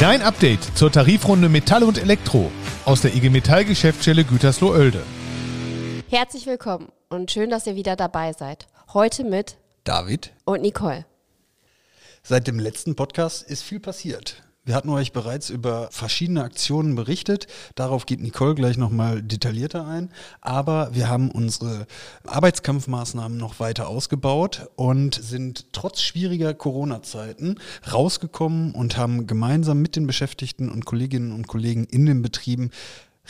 Dein Update zur Tarifrunde Metall und Elektro aus der IG Metall Geschäftsstelle Gütersloh-Oelde. Herzlich willkommen und schön, dass ihr wieder dabei seid. Heute mit David und Nicole. Seit dem letzten Podcast ist viel passiert. Wir hatten euch bereits über verschiedene Aktionen berichtet. Darauf geht Nicole gleich nochmal detaillierter ein. Aber wir haben unsere Arbeitskampfmaßnahmen noch weiter ausgebaut und sind trotz schwieriger Corona-Zeiten rausgekommen und haben gemeinsam mit den Beschäftigten und Kolleginnen und Kollegen in den Betrieben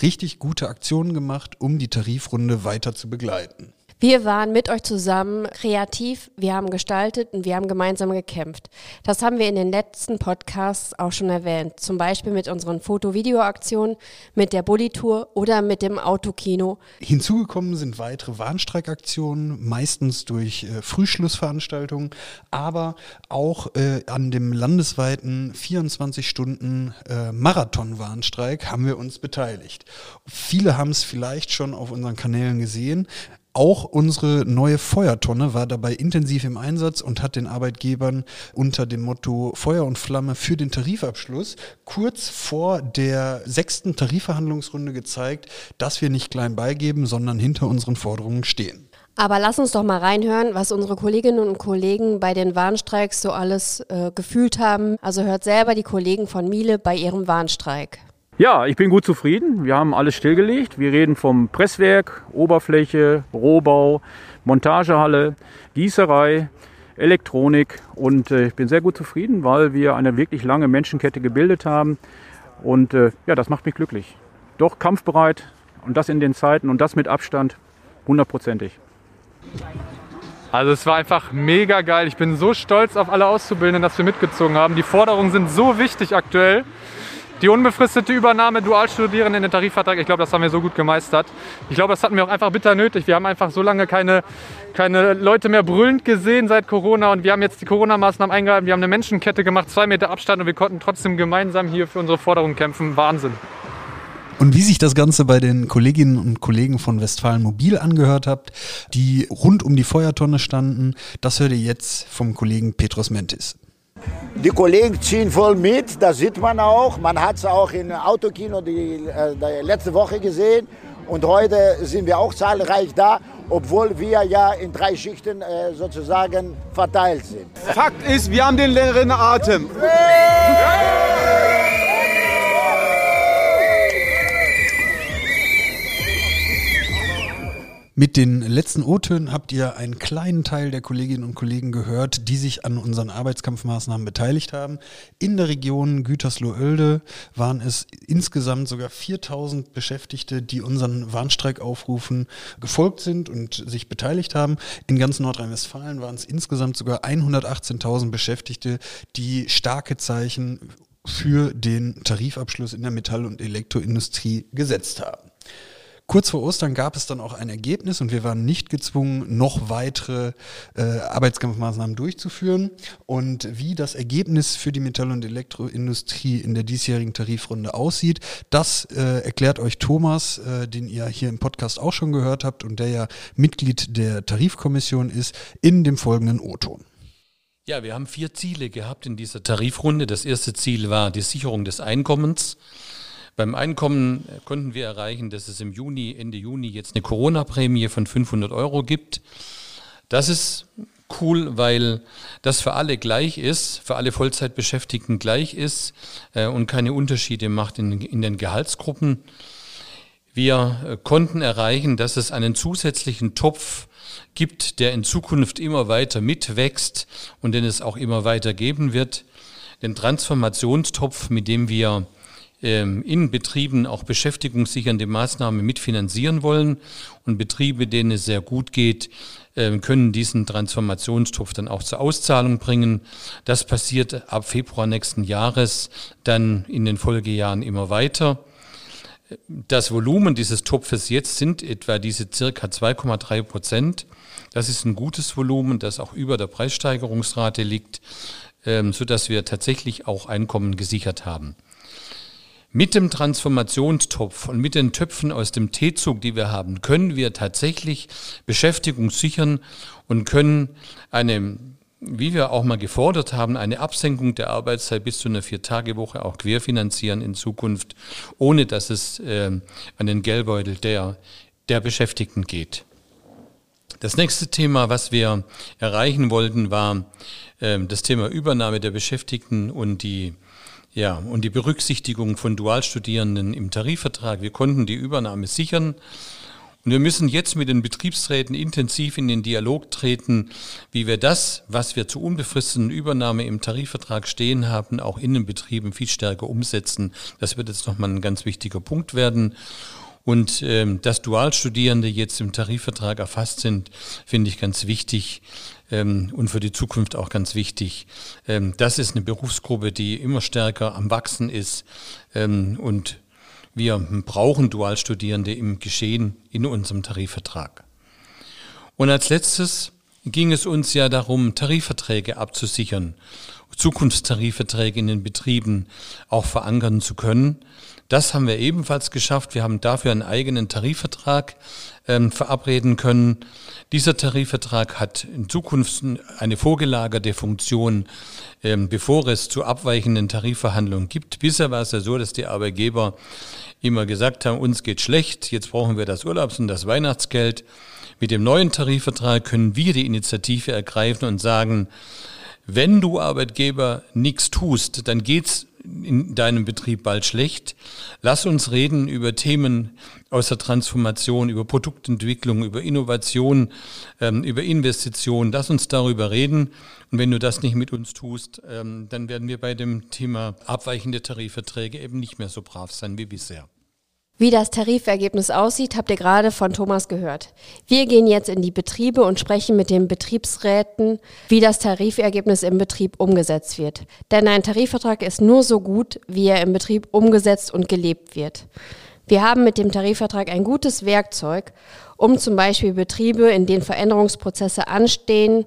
richtig gute Aktionen gemacht, um die Tarifrunde weiter zu begleiten. Wir waren mit euch zusammen kreativ, wir haben gestaltet und wir haben gemeinsam gekämpft. Das haben wir in den letzten Podcasts auch schon erwähnt. Zum Beispiel mit unseren Foto-Video-Aktionen, mit der Bulli-Tour oder mit dem Autokino. Hinzugekommen sind weitere Warnstreikaktionen, meistens durch äh, Frühschlussveranstaltungen, aber auch äh, an dem landesweiten 24 Stunden äh, Marathon-Warnstreik haben wir uns beteiligt. Viele haben es vielleicht schon auf unseren Kanälen gesehen. Auch unsere neue Feuertonne war dabei intensiv im Einsatz und hat den Arbeitgebern unter dem Motto Feuer und Flamme für den Tarifabschluss kurz vor der sechsten Tarifverhandlungsrunde gezeigt, dass wir nicht klein beigeben, sondern hinter unseren Forderungen stehen. Aber lass uns doch mal reinhören, was unsere Kolleginnen und Kollegen bei den Warnstreiks so alles äh, gefühlt haben. Also hört selber die Kollegen von Miele bei ihrem Warnstreik. Ja, ich bin gut zufrieden. Wir haben alles stillgelegt. Wir reden vom Presswerk, Oberfläche, Rohbau, Montagehalle, Gießerei, Elektronik und äh, ich bin sehr gut zufrieden, weil wir eine wirklich lange Menschenkette gebildet haben und äh, ja, das macht mich glücklich. Doch kampfbereit und das in den Zeiten und das mit Abstand hundertprozentig. Also es war einfach mega geil. Ich bin so stolz auf alle Auszubildenden, dass wir mitgezogen haben. Die Forderungen sind so wichtig aktuell. Die unbefristete Übernahme Dualstudierenden in den Tarifvertrag, ich glaube, das haben wir so gut gemeistert. Ich glaube, das hatten wir auch einfach bitter nötig. Wir haben einfach so lange keine, keine Leute mehr brüllend gesehen seit Corona und wir haben jetzt die Corona-Maßnahmen eingehalten. Wir haben eine Menschenkette gemacht, zwei Meter Abstand und wir konnten trotzdem gemeinsam hier für unsere Forderungen kämpfen. Wahnsinn. Und wie sich das Ganze bei den Kolleginnen und Kollegen von Westfalen Mobil angehört habt, die rund um die Feuertonne standen, das hört ihr jetzt vom Kollegen Petros Mentis. Die Kollegen ziehen voll mit, das sieht man auch. Man hat es auch im Autokino die, äh, die letzte Woche gesehen. Und heute sind wir auch zahlreich da, obwohl wir ja in drei Schichten äh, sozusagen verteilt sind. Fakt ist, wir haben den längeren Atem. Mit den letzten O-Tönen habt ihr einen kleinen Teil der Kolleginnen und Kollegen gehört, die sich an unseren Arbeitskampfmaßnahmen beteiligt haben. In der Region Gütersloh-Oelde waren es insgesamt sogar 4000 Beschäftigte, die unseren Warnstreikaufrufen gefolgt sind und sich beteiligt haben. In ganz Nordrhein-Westfalen waren es insgesamt sogar 118.000 Beschäftigte, die starke Zeichen für den Tarifabschluss in der Metall- und Elektroindustrie gesetzt haben. Kurz vor Ostern gab es dann auch ein Ergebnis und wir waren nicht gezwungen, noch weitere äh, Arbeitskampfmaßnahmen durchzuführen. Und wie das Ergebnis für die Metall- und Elektroindustrie in der diesjährigen Tarifrunde aussieht, das äh, erklärt euch Thomas, äh, den ihr hier im Podcast auch schon gehört habt und der ja Mitglied der Tarifkommission ist, in dem folgenden O-Ton. Ja, wir haben vier Ziele gehabt in dieser Tarifrunde. Das erste Ziel war die Sicherung des Einkommens. Beim Einkommen konnten wir erreichen, dass es im Juni, Ende Juni jetzt eine Corona-Prämie von 500 Euro gibt. Das ist cool, weil das für alle gleich ist, für alle Vollzeitbeschäftigten gleich ist äh, und keine Unterschiede macht in, in den Gehaltsgruppen. Wir äh, konnten erreichen, dass es einen zusätzlichen Topf gibt, der in Zukunft immer weiter mitwächst und den es auch immer weiter geben wird. Den Transformationstopf, mit dem wir in Betrieben auch beschäftigungssichernde Maßnahmen mitfinanzieren wollen. Und Betriebe, denen es sehr gut geht, ähm, können diesen Transformationstopf dann auch zur Auszahlung bringen. Das passiert ab Februar nächsten Jahres, dann in den Folgejahren immer weiter. Das Volumen dieses Topfes jetzt sind etwa diese circa 2,3 Prozent. Das ist ein gutes Volumen, das auch über der Preissteigerungsrate liegt, ähm, sodass wir tatsächlich auch Einkommen gesichert haben. Mit dem Transformationstopf und mit den Töpfen aus dem T-Zug, die wir haben, können wir tatsächlich Beschäftigung sichern und können eine wie wir auch mal gefordert haben, eine Absenkung der Arbeitszeit bis zu einer Vier-Tage-Woche auch querfinanzieren in Zukunft, ohne dass es äh, an den Geldbeutel der, der Beschäftigten geht. Das nächste Thema, was wir erreichen wollten, war äh, das Thema Übernahme der Beschäftigten und die ja, und die Berücksichtigung von Dualstudierenden im Tarifvertrag. Wir konnten die Übernahme sichern. Und wir müssen jetzt mit den Betriebsräten intensiv in den Dialog treten, wie wir das, was wir zur unbefristeten Übernahme im Tarifvertrag stehen haben, auch in den Betrieben viel stärker umsetzen. Das wird jetzt nochmal ein ganz wichtiger Punkt werden. Und ähm, dass Dualstudierende jetzt im Tarifvertrag erfasst sind, finde ich ganz wichtig ähm, und für die Zukunft auch ganz wichtig. Ähm, das ist eine Berufsgruppe, die immer stärker am Wachsen ist ähm, und wir brauchen Dualstudierende im Geschehen in unserem Tarifvertrag. Und als letztes ging es uns ja darum, Tarifverträge abzusichern, Zukunftstarifverträge in den Betrieben auch verankern zu können. Das haben wir ebenfalls geschafft. Wir haben dafür einen eigenen Tarifvertrag ähm, verabreden können. Dieser Tarifvertrag hat in Zukunft eine vorgelagerte Funktion, ähm, bevor es zu abweichenden Tarifverhandlungen gibt. Bisher war es ja so, dass die Arbeitgeber immer gesagt haben, uns geht schlecht, jetzt brauchen wir das Urlaubs- und das Weihnachtsgeld. Mit dem neuen Tarifvertrag können wir die Initiative ergreifen und sagen, wenn du Arbeitgeber nichts tust, dann geht's in deinem Betrieb bald schlecht. Lass uns reden über Themen aus der Transformation, über Produktentwicklung, über Innovation, ähm, über Investitionen. Lass uns darüber reden. Und wenn du das nicht mit uns tust, ähm, dann werden wir bei dem Thema abweichende Tarifverträge eben nicht mehr so brav sein wie bisher. Wie das Tarifergebnis aussieht, habt ihr gerade von Thomas gehört. Wir gehen jetzt in die Betriebe und sprechen mit den Betriebsräten, wie das Tarifergebnis im Betrieb umgesetzt wird. Denn ein Tarifvertrag ist nur so gut, wie er im Betrieb umgesetzt und gelebt wird. Wir haben mit dem Tarifvertrag ein gutes Werkzeug, um zum Beispiel Betriebe, in denen Veränderungsprozesse anstehen,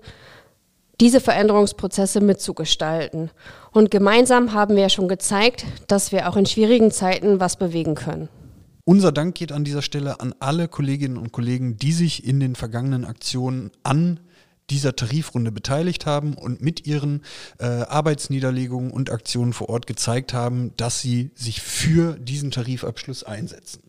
diese Veränderungsprozesse mitzugestalten. Und gemeinsam haben wir schon gezeigt, dass wir auch in schwierigen Zeiten was bewegen können. Unser Dank geht an dieser Stelle an alle Kolleginnen und Kollegen, die sich in den vergangenen Aktionen an dieser Tarifrunde beteiligt haben und mit ihren äh, Arbeitsniederlegungen und Aktionen vor Ort gezeigt haben, dass sie sich für diesen Tarifabschluss einsetzen.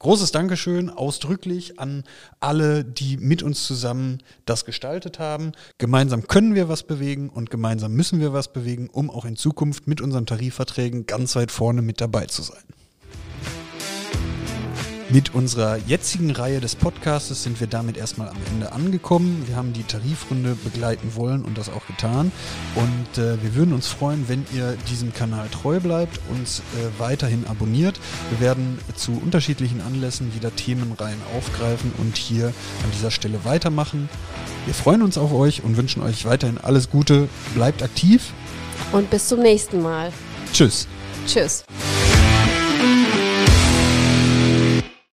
Großes Dankeschön ausdrücklich an alle, die mit uns zusammen das gestaltet haben. Gemeinsam können wir was bewegen und gemeinsam müssen wir was bewegen, um auch in Zukunft mit unseren Tarifverträgen ganz weit vorne mit dabei zu sein. Mit unserer jetzigen Reihe des Podcasts sind wir damit erstmal am Ende angekommen. Wir haben die Tarifrunde begleiten wollen und das auch getan. Und äh, wir würden uns freuen, wenn ihr diesem Kanal treu bleibt, uns äh, weiterhin abonniert. Wir werden zu unterschiedlichen Anlässen wieder Themenreihen aufgreifen und hier an dieser Stelle weitermachen. Wir freuen uns auf euch und wünschen euch weiterhin alles Gute. Bleibt aktiv. Und bis zum nächsten Mal. Tschüss. Tschüss.